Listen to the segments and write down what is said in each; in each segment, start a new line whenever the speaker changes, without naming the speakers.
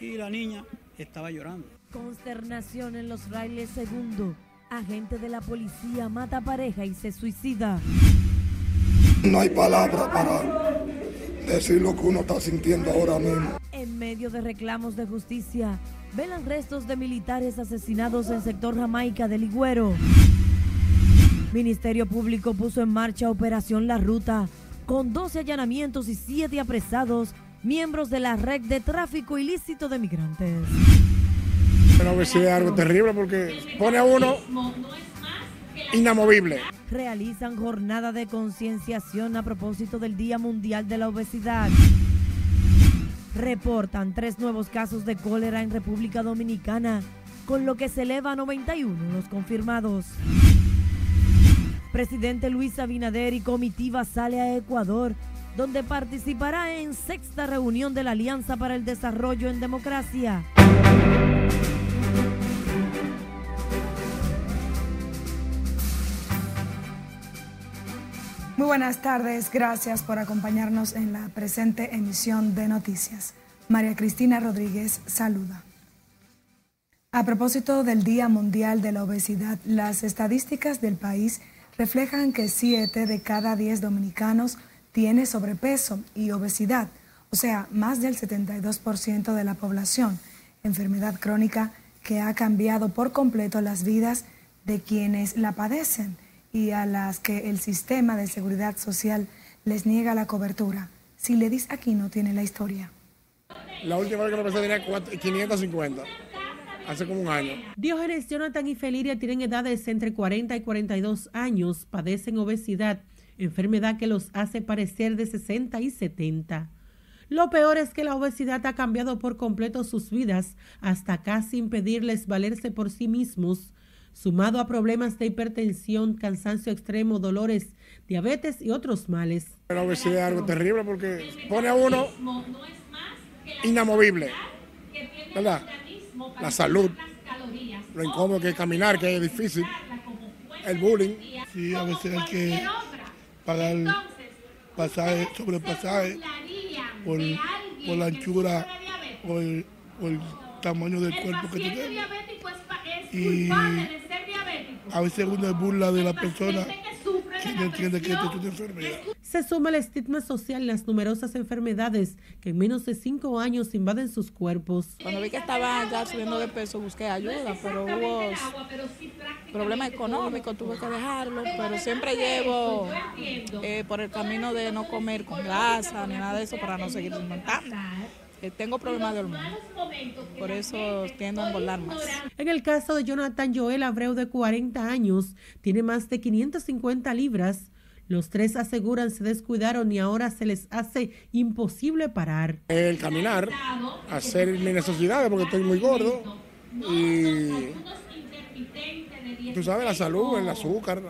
y la niña estaba llorando.
Consternación en los railes segundo. Agente de la policía mata pareja y se suicida.
No hay palabra para decir lo que uno está sintiendo ahora mismo.
En medio de reclamos de justicia, velan restos de militares asesinados en sector Jamaica de Ligüero. Ministerio Público puso en marcha Operación La Ruta, con 12 allanamientos y 7 apresados, miembros de la red de tráfico ilícito de migrantes.
Pero que es algo terrible porque pone a uno inamovible.
Realizan jornada de concienciación a propósito del Día Mundial de la Obesidad. Reportan tres nuevos casos de cólera en República Dominicana, con lo que se eleva a 91 los confirmados. Presidente Luis Abinader y comitiva sale a Ecuador, donde participará en sexta reunión de la Alianza para el Desarrollo en Democracia.
Muy buenas tardes, gracias por acompañarnos en la presente emisión de noticias. María Cristina Rodríguez saluda. A propósito del Día Mundial de la Obesidad, las estadísticas del país reflejan que 7 de cada 10 dominicanos tiene sobrepeso y obesidad, o sea, más del 72% de la población, enfermedad crónica que ha cambiado por completo las vidas de quienes la padecen y a las que el sistema de seguridad social les niega la cobertura. Si le dice aquí no tiene la historia.
La última vez que me pesé tenía 550, hace como un año.
Diógenes, Jonathan y Feliria tienen edades entre 40 y 42 años, padecen obesidad, enfermedad que los hace parecer de 60 y 70. Lo peor es que la obesidad ha cambiado por completo sus vidas, hasta casi impedirles valerse por sí mismos sumado a problemas de hipertensión, cansancio extremo, dolores, diabetes y otros males.
La obesidad es algo terrible porque pone a uno inamovible, ¿verdad? La salud, lo incómodo que es caminar, que es difícil, el bullying.
Sí, a veces hay que pagar pasaje, sobrepasaje por, por la anchura, por el tamaño del cuerpo que tiene. Y a veces uno burla de la persona que no entiende que esto es una enfermedad.
Se suma el estigma social y las numerosas enfermedades que en menos de cinco años invaden sus cuerpos.
Cuando vi que estaba ya subiendo de peso, busqué ayuda, pero hubo problemas económicos, tuve que dejarlo, pero siempre llevo eh, por el camino de no comer con grasa ni nada de eso para no seguir aumentando. Eh, tengo problemas de hormonas, por eso tiendo a engordar más.
En el caso de Jonathan Joel Abreu, de 40 años, tiene más de 550 libras. Los tres aseguran se descuidaron y ahora se les hace imposible parar.
El caminar, hacer mis necesidades porque estoy muy gordo y tú sabes la salud, el azúcar.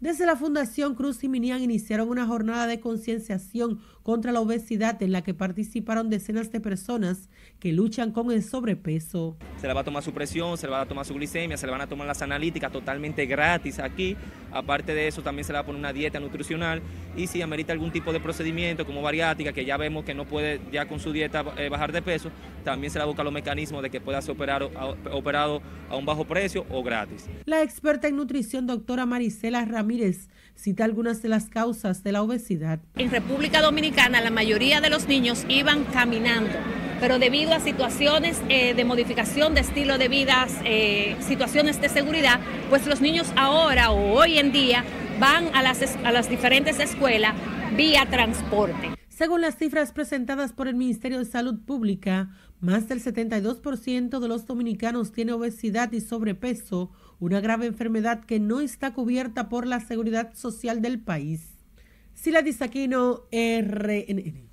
Desde la Fundación Cruz y Minian iniciaron una jornada de concienciación contra la obesidad en la que participaron decenas de personas que luchan con el sobrepeso.
Se le va a tomar su presión, se le va a tomar su glicemia, se le van a tomar las analíticas totalmente gratis aquí. Aparte de eso, también se le va a poner una dieta nutricional y si amerita algún tipo de procedimiento como bariátrica, que ya vemos que no puede ya con su dieta eh, bajar de peso, también se le busca los mecanismos de que pueda ser operado, operado a un bajo precio o gratis.
La experta en nutrición, doctora Marisela Ramírez, cita algunas de las causas de la obesidad.
En República Dominicana la mayoría de los niños iban caminando pero debido a situaciones eh, de modificación de estilo de vida, eh, situaciones de seguridad, pues los niños ahora o hoy en día van a las, a las diferentes escuelas vía transporte.
Según las cifras presentadas por el Ministerio de Salud Pública, más del 72% de los dominicanos tiene obesidad y sobrepeso, una grave enfermedad que no está cubierta por la seguridad social del país. Sila Disaquino, RNN.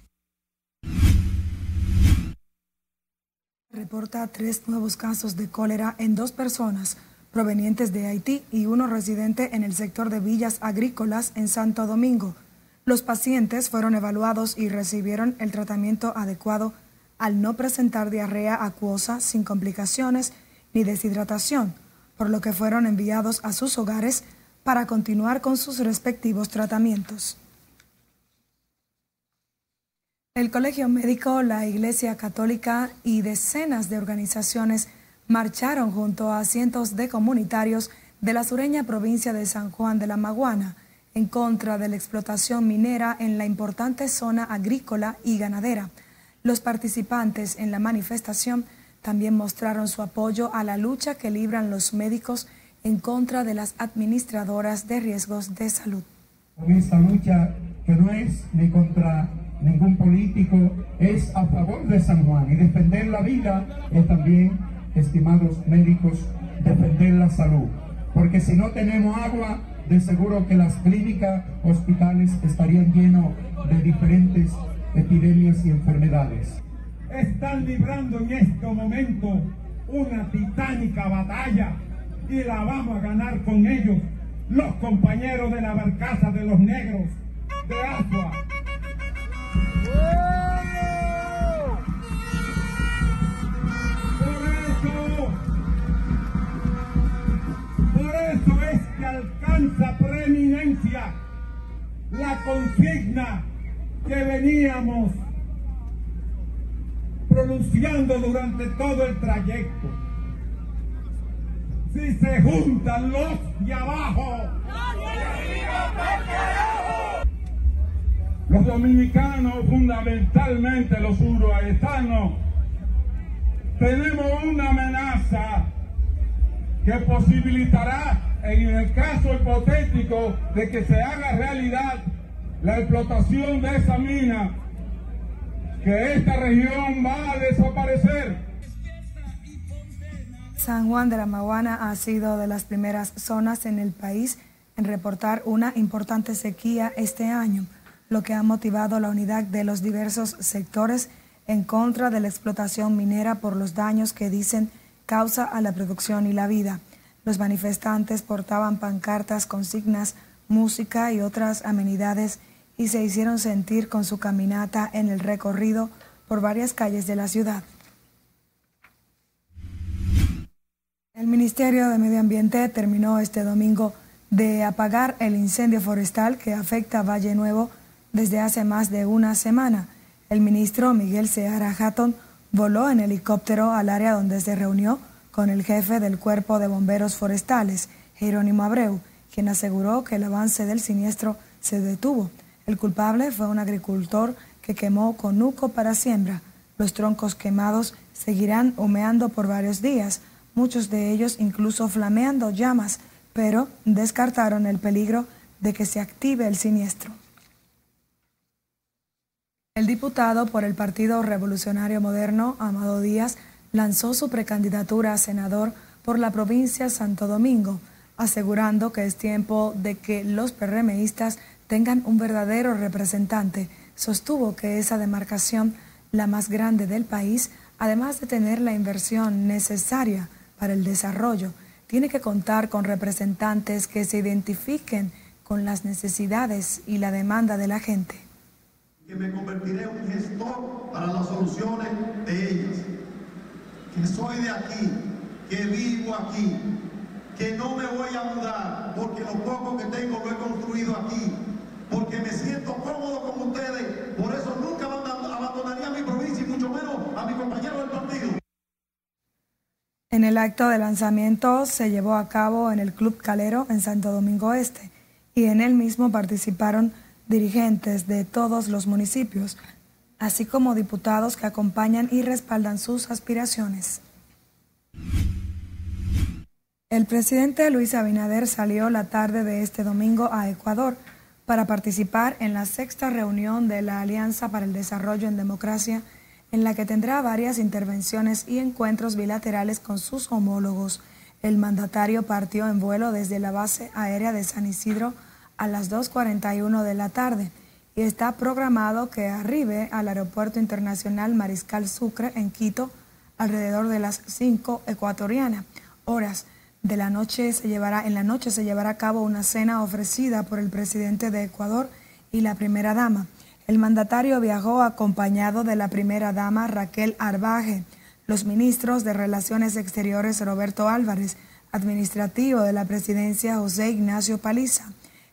reporta tres nuevos casos de cólera en dos personas provenientes de Haití y uno residente en el sector de villas agrícolas en Santo Domingo. Los pacientes fueron evaluados y recibieron el tratamiento adecuado al no presentar diarrea acuosa sin complicaciones ni deshidratación, por lo que fueron enviados a sus hogares para continuar con sus respectivos tratamientos. El Colegio Médico, la Iglesia Católica y decenas de organizaciones marcharon junto a cientos de comunitarios de la sureña provincia de San Juan de la Maguana en contra de la explotación minera en la importante zona agrícola y ganadera. Los participantes en la manifestación también mostraron su apoyo a la lucha que libran los médicos en contra de las administradoras de riesgos de salud.
Esta lucha que no es ni contra ningún político, es a favor de San Juan y defender la vida es también, estimados médicos, defender la salud. Porque si no tenemos agua, de seguro que las clínicas, hospitales estarían llenos de diferentes epidemias y enfermedades.
Están librando en este momento una titánica batalla y la vamos a ganar con ellos, los compañeros de la barcaza de los negros de Asua. Alcanza preeminencia la consigna que veníamos pronunciando durante todo el trayecto. Si se juntan los de abajo, los dominicanos, fundamentalmente los uruguayetanos, tenemos una amenaza que posibilitará, en el caso hipotético de que se haga realidad la explotación de esa mina, que esta región va a desaparecer.
San Juan de la Maguana ha sido de las primeras zonas en el país en reportar una importante sequía este año, lo que ha motivado la unidad de los diversos sectores en contra de la explotación minera por los daños que dicen causa a la producción y la vida. Los manifestantes portaban pancartas, consignas, música y otras amenidades y se hicieron sentir con su caminata en el recorrido por varias calles de la ciudad. El Ministerio de Medio Ambiente terminó este domingo de apagar el incendio forestal que afecta a Valle Nuevo desde hace más de una semana. El ministro Miguel Seara Hatton voló en helicóptero al área donde se reunió con el jefe del Cuerpo de Bomberos Forestales, Jerónimo Abreu, quien aseguró que el avance del siniestro se detuvo. El culpable fue un agricultor que quemó conuco para siembra. Los troncos quemados seguirán humeando por varios días, muchos de ellos incluso flameando llamas, pero descartaron el peligro de que se active el siniestro. El diputado por el Partido Revolucionario Moderno, Amado Díaz, lanzó su precandidatura a senador por la provincia Santo Domingo, asegurando que es tiempo de que los PRMistas tengan un verdadero representante. Sostuvo que esa demarcación, la más grande del país, además de tener la inversión necesaria para el desarrollo, tiene que contar con representantes que se identifiquen con las necesidades y la demanda de la gente.
Que me convertiré en un gestor para las soluciones de ellas. Que soy de aquí, que vivo aquí, que no me voy a mudar porque lo poco que tengo lo he construido aquí porque me siento cómodo con ustedes, por eso nunca abandonaría mi provincia y mucho menos a mi compañero del partido.
En el acto de lanzamiento se llevó a cabo en el Club Calero en Santo Domingo Este y en él mismo participaron dirigentes de todos los municipios, así como diputados que acompañan y respaldan sus aspiraciones. El presidente Luis Abinader salió la tarde de este domingo a Ecuador para participar en la sexta reunión de la Alianza para el Desarrollo en Democracia, en la que tendrá varias intervenciones y encuentros bilaterales con sus homólogos. El mandatario partió en vuelo desde la base aérea de San Isidro a las 2.41 de la tarde y está programado que arribe al Aeropuerto Internacional Mariscal Sucre en Quito alrededor de las 5 ecuatorianas horas de la noche se llevará, en la noche se llevará a cabo una cena ofrecida por el presidente de Ecuador y la primera dama. El mandatario viajó acompañado de la primera dama Raquel Arbaje, los ministros de Relaciones Exteriores Roberto Álvarez, administrativo de la presidencia José Ignacio Paliza,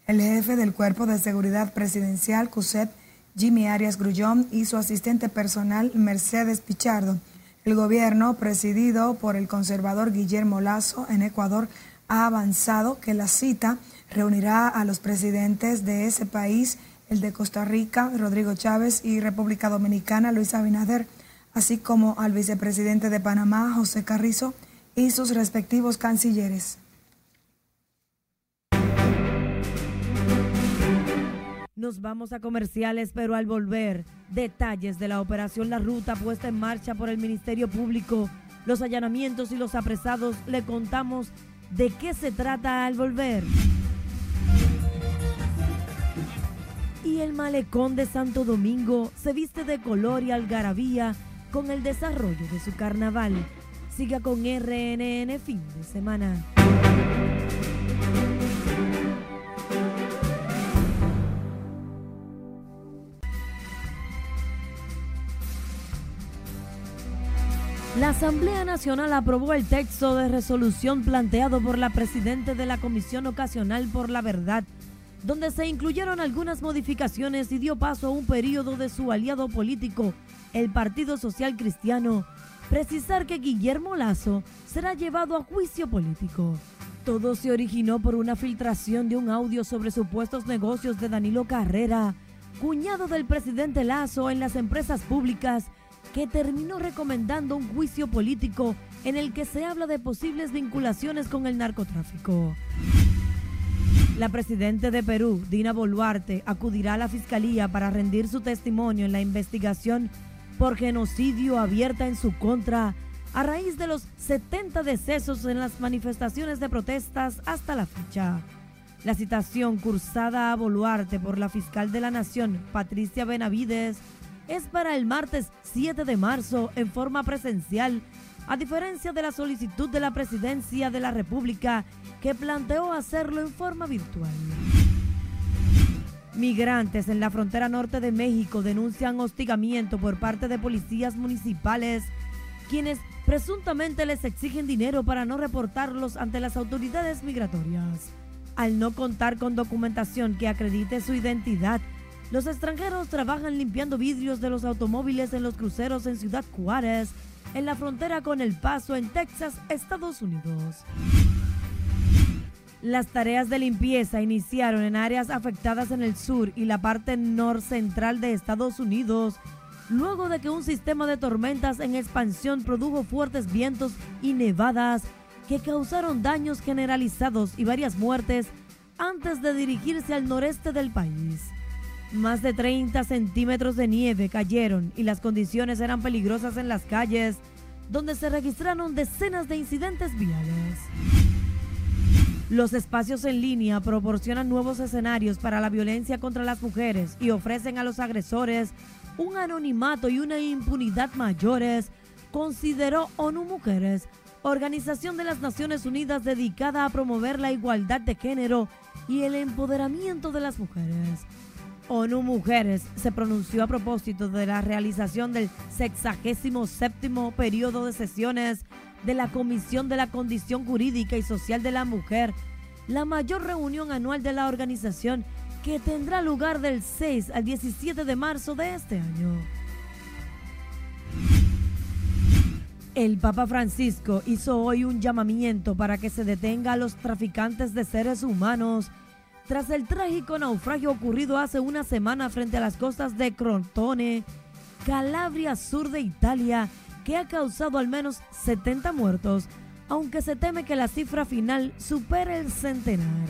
el jefe del Cuerpo de Seguridad Presidencial CUSEP Jimmy Arias Grullón y su asistente personal Mercedes Pichardo. El gobierno, presidido por el conservador Guillermo Lazo en Ecuador, ha avanzado que la cita reunirá a los presidentes de ese país, el de Costa Rica, Rodrigo Chávez, y República Dominicana, Luis Abinader, así como al vicepresidente de Panamá, José Carrizo, y sus respectivos cancilleres.
Nos vamos a comerciales, pero al volver, detalles de la operación La Ruta puesta en marcha por el Ministerio Público, los allanamientos y los apresados, le contamos de qué se trata al volver. Y el malecón de Santo Domingo se viste de color y algarabía con el desarrollo de su carnaval. Siga con RNN fin de semana. La Asamblea Nacional aprobó el texto de resolución planteado por la Presidente de la Comisión Ocasional por la Verdad, donde se incluyeron algunas modificaciones y dio paso a un periodo de su aliado político, el Partido Social Cristiano, precisar que Guillermo Lazo será llevado a juicio político. Todo se originó por una filtración de un audio sobre supuestos negocios de Danilo Carrera, cuñado del presidente Lazo en las empresas públicas, que terminó recomendando un juicio político en el que se habla de posibles vinculaciones con el narcotráfico. La presidenta de Perú, Dina Boluarte, acudirá a la fiscalía para rendir su testimonio en la investigación por genocidio abierta en su contra a raíz de los 70 decesos en las manifestaciones de protestas hasta la fecha. La citación cursada a Boluarte por la fiscal de la Nación, Patricia Benavides, es para el martes 7 de marzo en forma presencial, a diferencia de la solicitud de la Presidencia de la República que planteó hacerlo en forma virtual. Migrantes en la frontera norte de México denuncian hostigamiento por parte de policías municipales, quienes presuntamente les exigen dinero para no reportarlos ante las autoridades migratorias. Al no contar con documentación que acredite su identidad, los extranjeros trabajan limpiando vidrios de los automóviles en los cruceros en Ciudad Juárez, en la frontera con El Paso, en Texas, Estados Unidos. Las tareas de limpieza iniciaron en áreas afectadas en el sur y la parte norcentral de Estados Unidos, luego de que un sistema de tormentas en expansión produjo fuertes vientos y nevadas que causaron daños generalizados y varias muertes antes de dirigirse al noreste del país. Más de 30 centímetros de nieve cayeron y las condiciones eran peligrosas en las calles, donde se registraron decenas de incidentes viales. Los espacios en línea proporcionan nuevos escenarios para la violencia contra las mujeres y ofrecen a los agresores un anonimato y una impunidad mayores, consideró ONU Mujeres, Organización de las Naciones Unidas dedicada a promover la igualdad de género y el empoderamiento de las mujeres. ONU Mujeres se pronunció a propósito de la realización del 67 periodo de sesiones de la Comisión de la Condición Jurídica y Social de la Mujer, la mayor reunión anual de la organización que tendrá lugar del 6 al 17 de marzo de este año. El Papa Francisco hizo hoy un llamamiento para que se detenga a los traficantes de seres humanos tras el trágico naufragio ocurrido hace una semana frente a las costas de Crotone, Calabria, sur de Italia, que ha causado al menos 70 muertos, aunque se teme que la cifra final supere el centenar.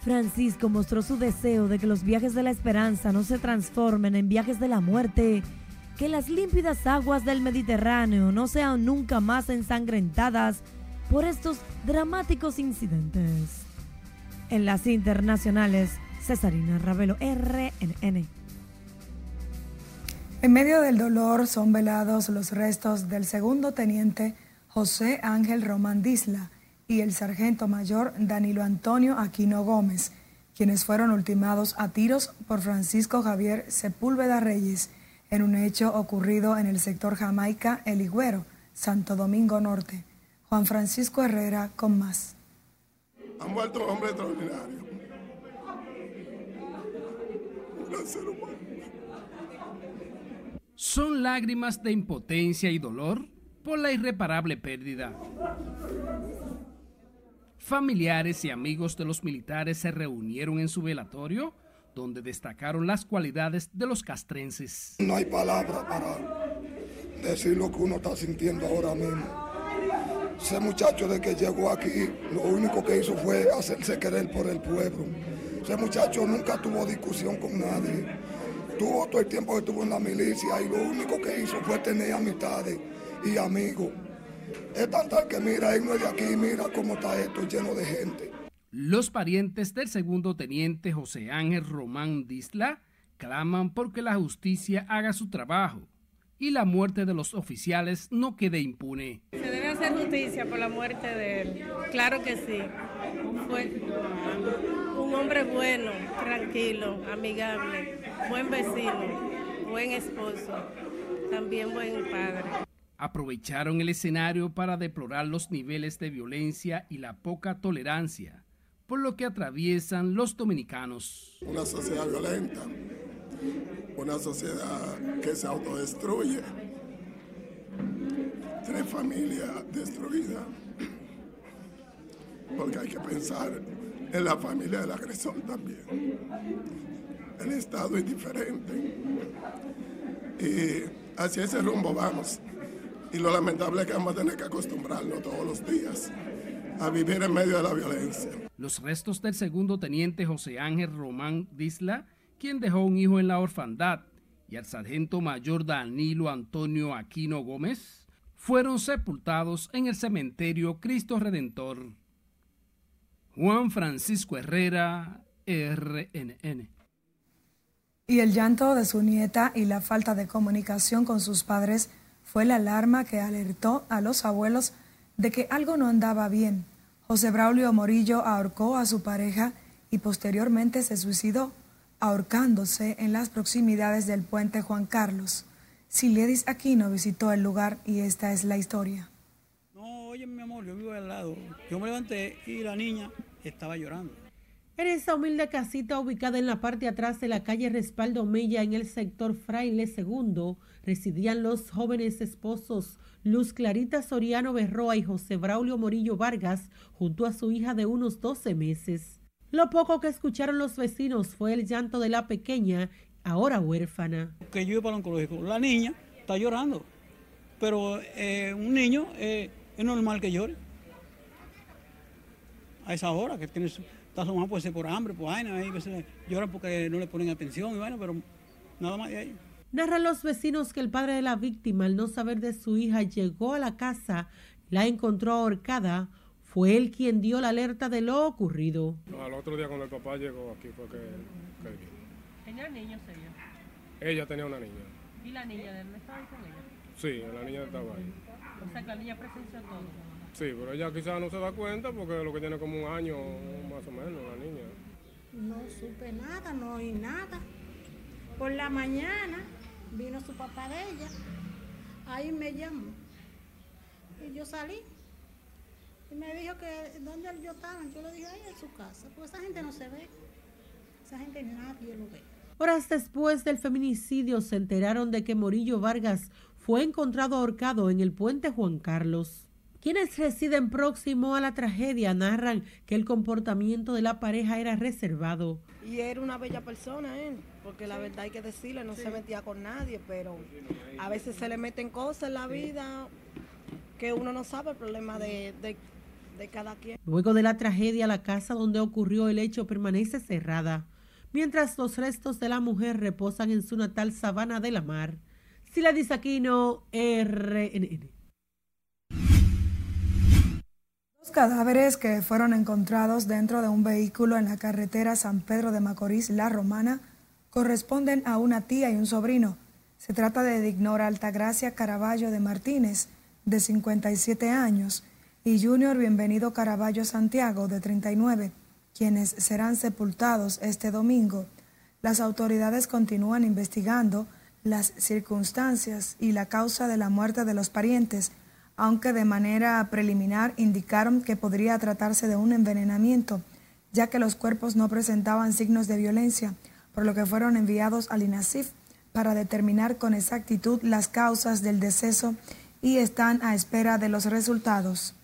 Francisco mostró su deseo de que los viajes de la esperanza no se transformen en viajes de la muerte, que las límpidas aguas del Mediterráneo no sean nunca más ensangrentadas por estos dramáticos incidentes. En las internacionales, Cesarina Ravelo, RNN.
En medio del dolor son velados los restos del segundo teniente José Ángel Román Disla y el sargento mayor Danilo Antonio Aquino Gómez, quienes fueron ultimados a tiros por Francisco Javier Sepúlveda Reyes en un hecho ocurrido en el sector Jamaica El Higüero, Santo Domingo Norte. Juan Francisco Herrera con más
han muerto hombres extraordinarios. Un gran ser humano.
Son lágrimas de impotencia y dolor por la irreparable pérdida. Familiares y amigos de los militares se reunieron en su velatorio, donde destacaron las cualidades de los castrenses.
No hay palabra para decir lo que uno está sintiendo ahora mismo. Ese muchacho de que llegó aquí, lo único que hizo fue hacerse querer por el pueblo. Ese muchacho nunca tuvo discusión con nadie. Tuvo todo el tiempo que estuvo en la milicia y lo único que hizo fue tener amistades y amigos. Es tan tal que mira, él no es de aquí, mira cómo está esto lleno de gente.
Los parientes del segundo teniente José Ángel Román Disla claman porque la justicia haga su trabajo y la muerte de los oficiales no quede impune.
Hacer justicia por la muerte de él. Claro que sí. Fue un hombre bueno, tranquilo, amigable, buen vecino, buen esposo, también buen padre
aprovecharon el escenario para deplorar los niveles de violencia y la poca tolerancia por lo que atraviesan los dominicanos.
Una sociedad violenta, una sociedad que se autodestruye, tres familias destruidas, porque hay que pensar en la familia del agresor también. El Estado es diferente y hacia ese rumbo vamos. Y lo lamentable es que vamos a tener que acostumbrarnos todos los días a vivir en medio de la violencia.
Los restos del segundo teniente José Ángel Román Disla, quien dejó un hijo en la orfandad, y al sargento mayor Danilo Antonio Aquino Gómez, fueron sepultados en el cementerio Cristo Redentor. Juan Francisco Herrera, RNN.
Y el llanto de su nieta y la falta de comunicación con sus padres fue la alarma que alertó a los abuelos de que algo no andaba bien. José Braulio Morillo ahorcó a su pareja y posteriormente se suicidó, ahorcándose en las proximidades del puente Juan Carlos. Siledis Aquino visitó el lugar y esta es la historia.
No, oye mi amor, yo vivo al lado. Yo me levanté y la niña estaba llorando.
En esa humilde casita ubicada en la parte atrás de la calle Respaldo Mella en el sector Fraile II, residían los jóvenes esposos Luz Clarita Soriano Berroa y José Braulio Morillo Vargas junto a su hija de unos 12 meses. Lo poco que escucharon los vecinos fue el llanto de la pequeña, ahora huérfana.
Que yo iba para el oncológico, la niña está llorando, pero eh, un niño eh, es normal que llore. A esa hora, que tiene su, está su mamá puede ser por hambre, por vaina, a veces lloran porque no le ponen atención y vaina, pero nada más de ahí.
Narran los vecinos que el padre de la víctima, al no saber de su hija, llegó a la casa, la encontró ahorcada. Fue él quien dio la alerta de lo ocurrido.
al otro día cuando el papá llegó aquí fue que...
¿Tenía niños
ella? Ella tenía una niña.
¿Y la niña de él estaba ahí con ella?
Sí, la niña estaba ahí.
O sea que la niña presenció todo.
Sí, pero ella quizás no se da cuenta porque lo que tiene como un año más o menos la niña.
No supe nada, no oí nada. Por la mañana vino su papá de ella, ahí me llamó. Y yo salí. Y me dijo que dónde yo estaba. Yo le dije, ahí en su casa. Pues esa gente no se ve. Esa gente nadie lo ve.
Horas después del feminicidio se enteraron de que Morillo Vargas fue encontrado ahorcado en el puente Juan Carlos. Quienes residen próximo a la tragedia narran que el comportamiento de la pareja era reservado.
Y era una bella persona él, porque la verdad hay que decirle, no se metía con nadie, pero a veces se le meten cosas en la vida que uno no sabe el problema de, de cada quien.
Luego de la tragedia, la casa donde ocurrió el hecho permanece cerrada, mientras los restos de la mujer reposan en su natal Sabana de la Mar. Sila Disaquino, RNN.
Los cadáveres que fueron encontrados dentro de un vehículo en la carretera San Pedro de Macorís, La Romana, corresponden a una tía y un sobrino. Se trata de Dignora Altagracia Caraballo de Martínez, de 57 años, y Junior Bienvenido Caraballo Santiago, de 39, quienes serán sepultados este domingo. Las autoridades continúan investigando las circunstancias y la causa de la muerte de los parientes aunque de manera preliminar indicaron que podría tratarse de un envenenamiento, ya que los cuerpos no presentaban signos de violencia, por lo que fueron enviados al INASIF, para determinar con exactitud las causas del deceso y están a espera de los resultados.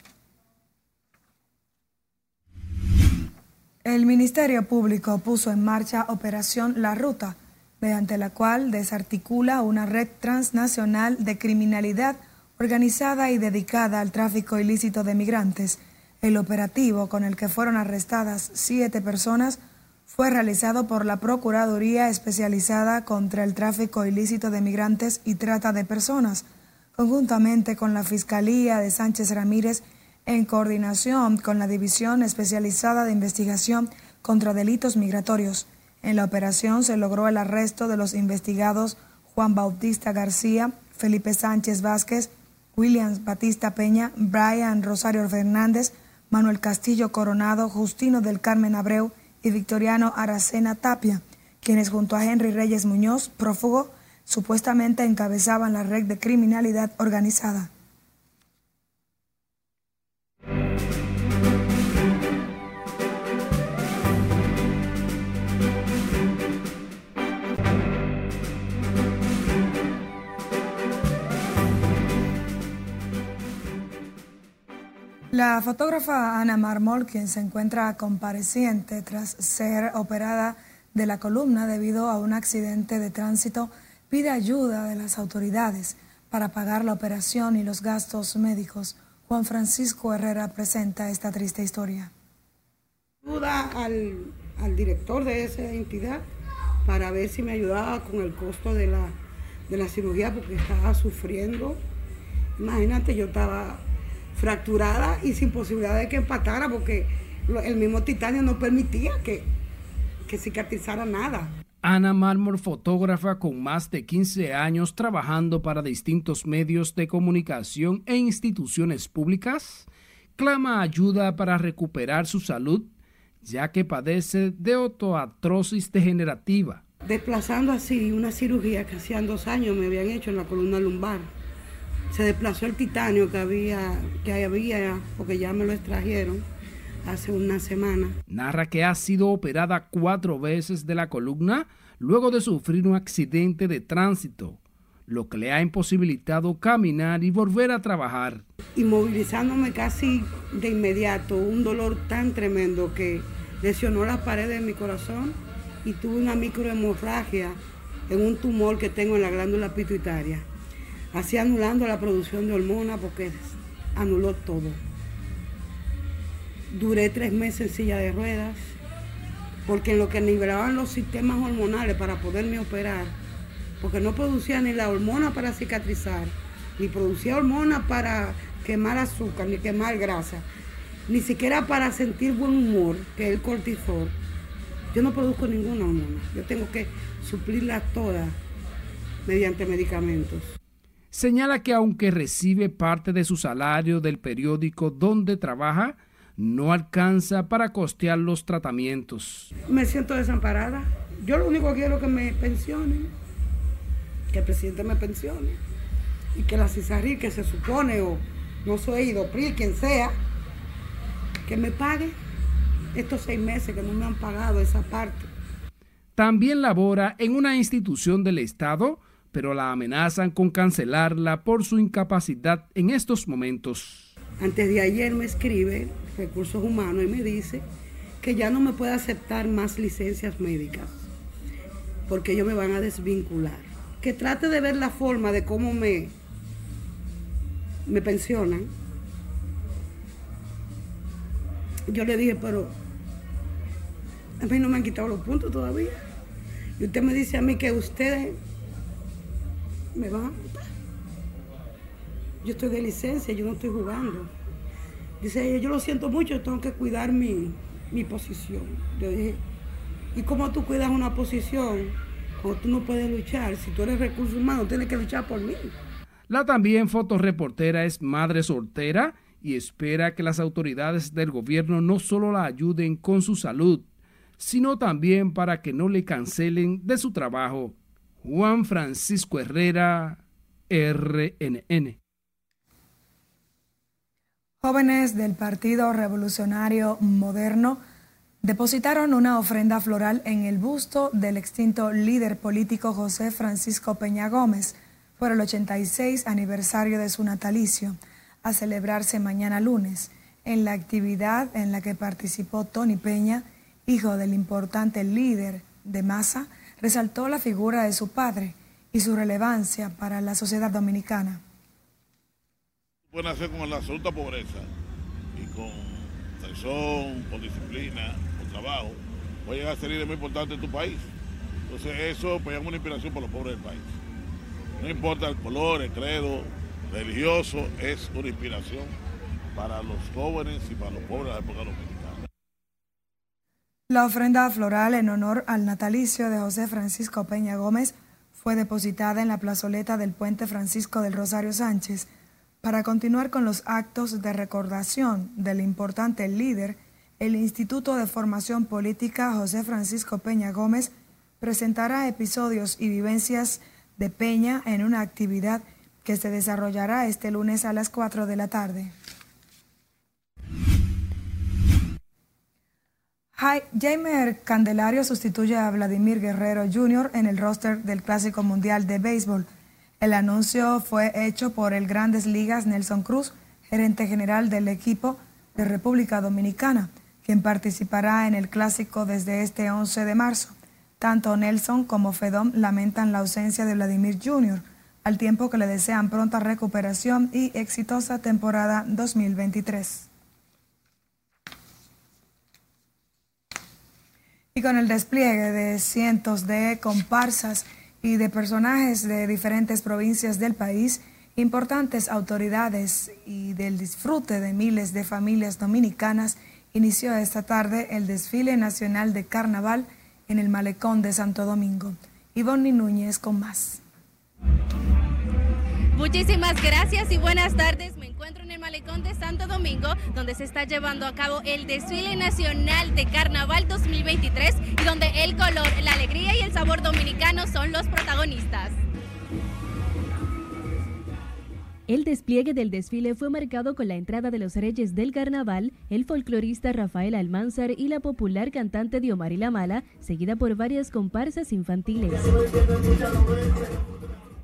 El Ministerio Público puso en marcha Operación La Ruta, mediante la cual desarticula una red transnacional de criminalidad organizada y dedicada al tráfico ilícito de migrantes. El operativo con el que fueron arrestadas siete personas fue realizado por la Procuraduría Especializada contra el Tráfico Ilícito de Migrantes y Trata de Personas, conjuntamente con la Fiscalía de Sánchez Ramírez en coordinación con la División Especializada de Investigación contra Delitos Migratorios. En la operación se logró el arresto de los investigados Juan Bautista García, Felipe Sánchez Vázquez, Williams Batista Peña, Brian Rosario Fernández, Manuel Castillo Coronado, Justino del Carmen Abreu y Victoriano Aracena Tapia, quienes junto a Henry Reyes Muñoz, prófugo, supuestamente encabezaban la red de criminalidad organizada. La fotógrafa Ana Marmol, quien se encuentra compareciente tras ser operada de la columna debido a un accidente de tránsito, pide ayuda de las autoridades para pagar la operación y los gastos médicos. Juan Francisco Herrera presenta esta triste historia.
Ayuda al, al director de esa entidad para ver si me ayudaba con el costo de la, de la cirugía porque estaba sufriendo. Imagínate, yo estaba fracturada y sin posibilidad de que empatara porque el mismo titanio no permitía que, que cicatrizara nada.
Ana Marmor, fotógrafa con más de 15 años trabajando para distintos medios de comunicación e instituciones públicas, clama ayuda para recuperar su salud, ya que padece de otoartrosis degenerativa.
Desplazando así una cirugía que hacían dos años me habían hecho en la columna lumbar se desplazó el titanio que había, que había, porque ya me lo extrajeron hace una semana.
Narra que ha sido operada cuatro veces de la columna luego de sufrir un accidente de tránsito, lo que le ha imposibilitado caminar y volver a trabajar.
Inmovilizándome casi de inmediato, un dolor tan tremendo que lesionó las paredes de mi corazón y tuve una microhemorragia en un tumor que tengo en la glándula pituitaria así anulando la producción de hormonas porque anuló todo. Duré tres meses en silla de ruedas porque en lo que nivelaban los sistemas hormonales para poderme operar, porque no producía ni la hormona para cicatrizar, ni producía hormona para quemar azúcar, ni quemar grasa, ni siquiera para sentir buen humor, que es el cortisol. Yo no produzco ninguna hormona, yo tengo que suplirla todas mediante medicamentos
señala que aunque recibe parte de su salario del periódico donde trabaja, no alcanza para costear los tratamientos.
Me siento desamparada. Yo lo único que quiero es que me pensionen, que el presidente me pensione y que la CISARRI, que se supone, o no soy Idopril, quien sea, que me pague estos seis meses que no me han pagado esa parte.
También labora en una institución del Estado pero la amenazan con cancelarla por su incapacidad en estos momentos.
Antes de ayer me escribe Recursos Humanos y me dice que ya no me puede aceptar más licencias médicas porque ellos me van a desvincular. Que trate de ver la forma de cómo me, me pensionan. Yo le dije, pero a mí no me han quitado los puntos todavía. Y usted me dice a mí que ustedes me van a matar. Yo estoy de licencia, yo no estoy jugando. Dice ella, yo lo siento mucho, tengo que cuidar mi, mi posición. Yo dije, ¿y cómo tú cuidas una posición cuando tú no puedes luchar? Si tú eres recurso humano, tienes que luchar por mí.
La también fotoreportera es madre soltera y espera que las autoridades del gobierno no solo la ayuden con su salud, sino también para que no le cancelen de su trabajo Juan Francisco Herrera, RNN.
Jóvenes del Partido Revolucionario Moderno depositaron una ofrenda floral en el busto del extinto líder político José Francisco Peña Gómez por el 86 aniversario de su natalicio, a celebrarse mañana lunes, en la actividad en la que participó Tony Peña, hijo del importante líder de masa, resaltó la figura de su padre y su relevancia para la sociedad dominicana.
Pueden hacer con la absoluta pobreza y con tesón, con disciplina, con trabajo, puede llegar a ser muy importante en tu país. Entonces eso pues, es una inspiración para los pobres del país. No importa el color, el credo religioso, es una inspiración para los jóvenes y para los pobres de la época dominicana.
La ofrenda floral en honor al natalicio de José Francisco Peña Gómez fue depositada en la plazoleta del puente Francisco del Rosario Sánchez para continuar con los actos de recordación del importante líder. El Instituto de Formación Política José Francisco Peña Gómez presentará episodios y vivencias de Peña en una actividad que se desarrollará este lunes a las 4 de la tarde. Jaime Candelario sustituye a Vladimir Guerrero Jr. en el roster del Clásico Mundial de Béisbol. El anuncio fue hecho por el Grandes Ligas Nelson Cruz, gerente general del equipo de República Dominicana, quien participará en el Clásico desde este 11 de marzo. Tanto Nelson como Fedón lamentan la ausencia de Vladimir Jr., al tiempo que le desean pronta recuperación y exitosa temporada 2023. Y con el despliegue de cientos de comparsas y de personajes de diferentes provincias del país, importantes autoridades y del disfrute de miles de familias dominicanas, inició esta tarde el desfile nacional de carnaval en el malecón de Santo Domingo. Ivonne Núñez con más.
Muchísimas gracias y buenas tardes encuentro en el malecón de Santo Domingo, donde se está llevando a cabo el desfile nacional de Carnaval 2023 y donde el color, la alegría y el sabor dominicano son los protagonistas.
El despliegue del desfile fue marcado con la entrada de los reyes del carnaval, el folclorista Rafael Almanzar y la popular cantante Diomari La Mala, seguida por varias comparsas infantiles.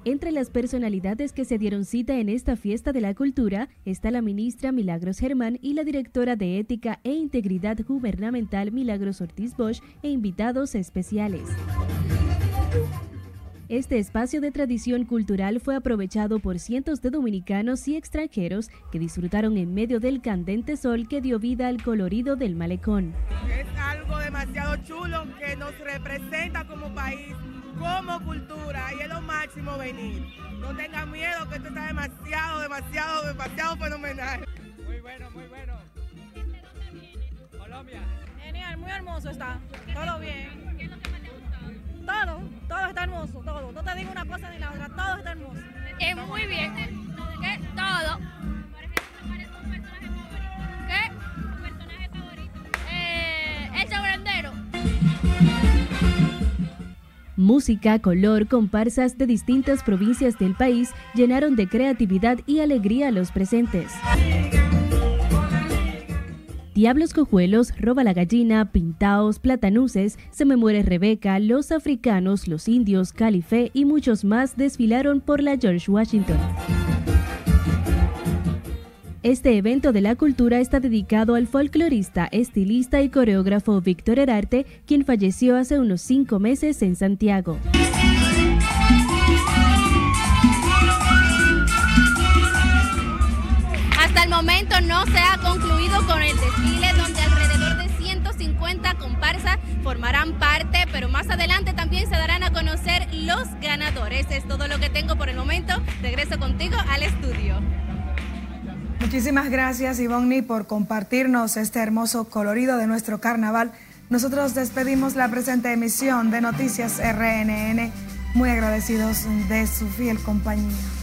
Entre las personalidades que se dieron cita en esta fiesta de la cultura está la ministra Milagros Germán y la directora de Ética e Integridad Gubernamental Milagros Ortiz Bosch e invitados especiales. Este espacio de tradición cultural fue aprovechado por cientos de dominicanos y extranjeros que disfrutaron en medio del candente sol que dio vida al colorido del malecón.
Algo demasiado chulo que nos representa como país como cultura y es lo máximo venir. No tengan miedo que esto está demasiado, demasiado, demasiado fenomenal.
Muy bueno, muy bueno. Colombia.
Genial, muy hermoso está. Todo bien. ¿Qué es lo que más te ha gustado? Todo, todo está hermoso, todo. No te digo una cosa ni la otra, todo está hermoso.
Es muy bien. ¿Qué? Todo.
Música, color, comparsas de distintas provincias del país llenaron de creatividad y alegría a los presentes. Diablos Cojuelos, Roba la Gallina, Pintaos, Platanuces, Se me muere Rebeca, Los Africanos, Los Indios, Calife y muchos más desfilaron por la George Washington. Este evento de la cultura está dedicado al folclorista, estilista y coreógrafo Víctor Herarte, quien falleció hace unos cinco meses en Santiago.
Hasta el momento no se ha concluido con el desfile donde alrededor de 150 comparsas formarán parte, pero más adelante también se darán a conocer los ganadores. Es todo lo que tengo por el momento. Regreso contigo al estudio.
Muchísimas gracias Ivonne por compartirnos este hermoso colorido de nuestro carnaval. Nosotros despedimos la presente emisión de Noticias RNN, muy agradecidos de su fiel compañía.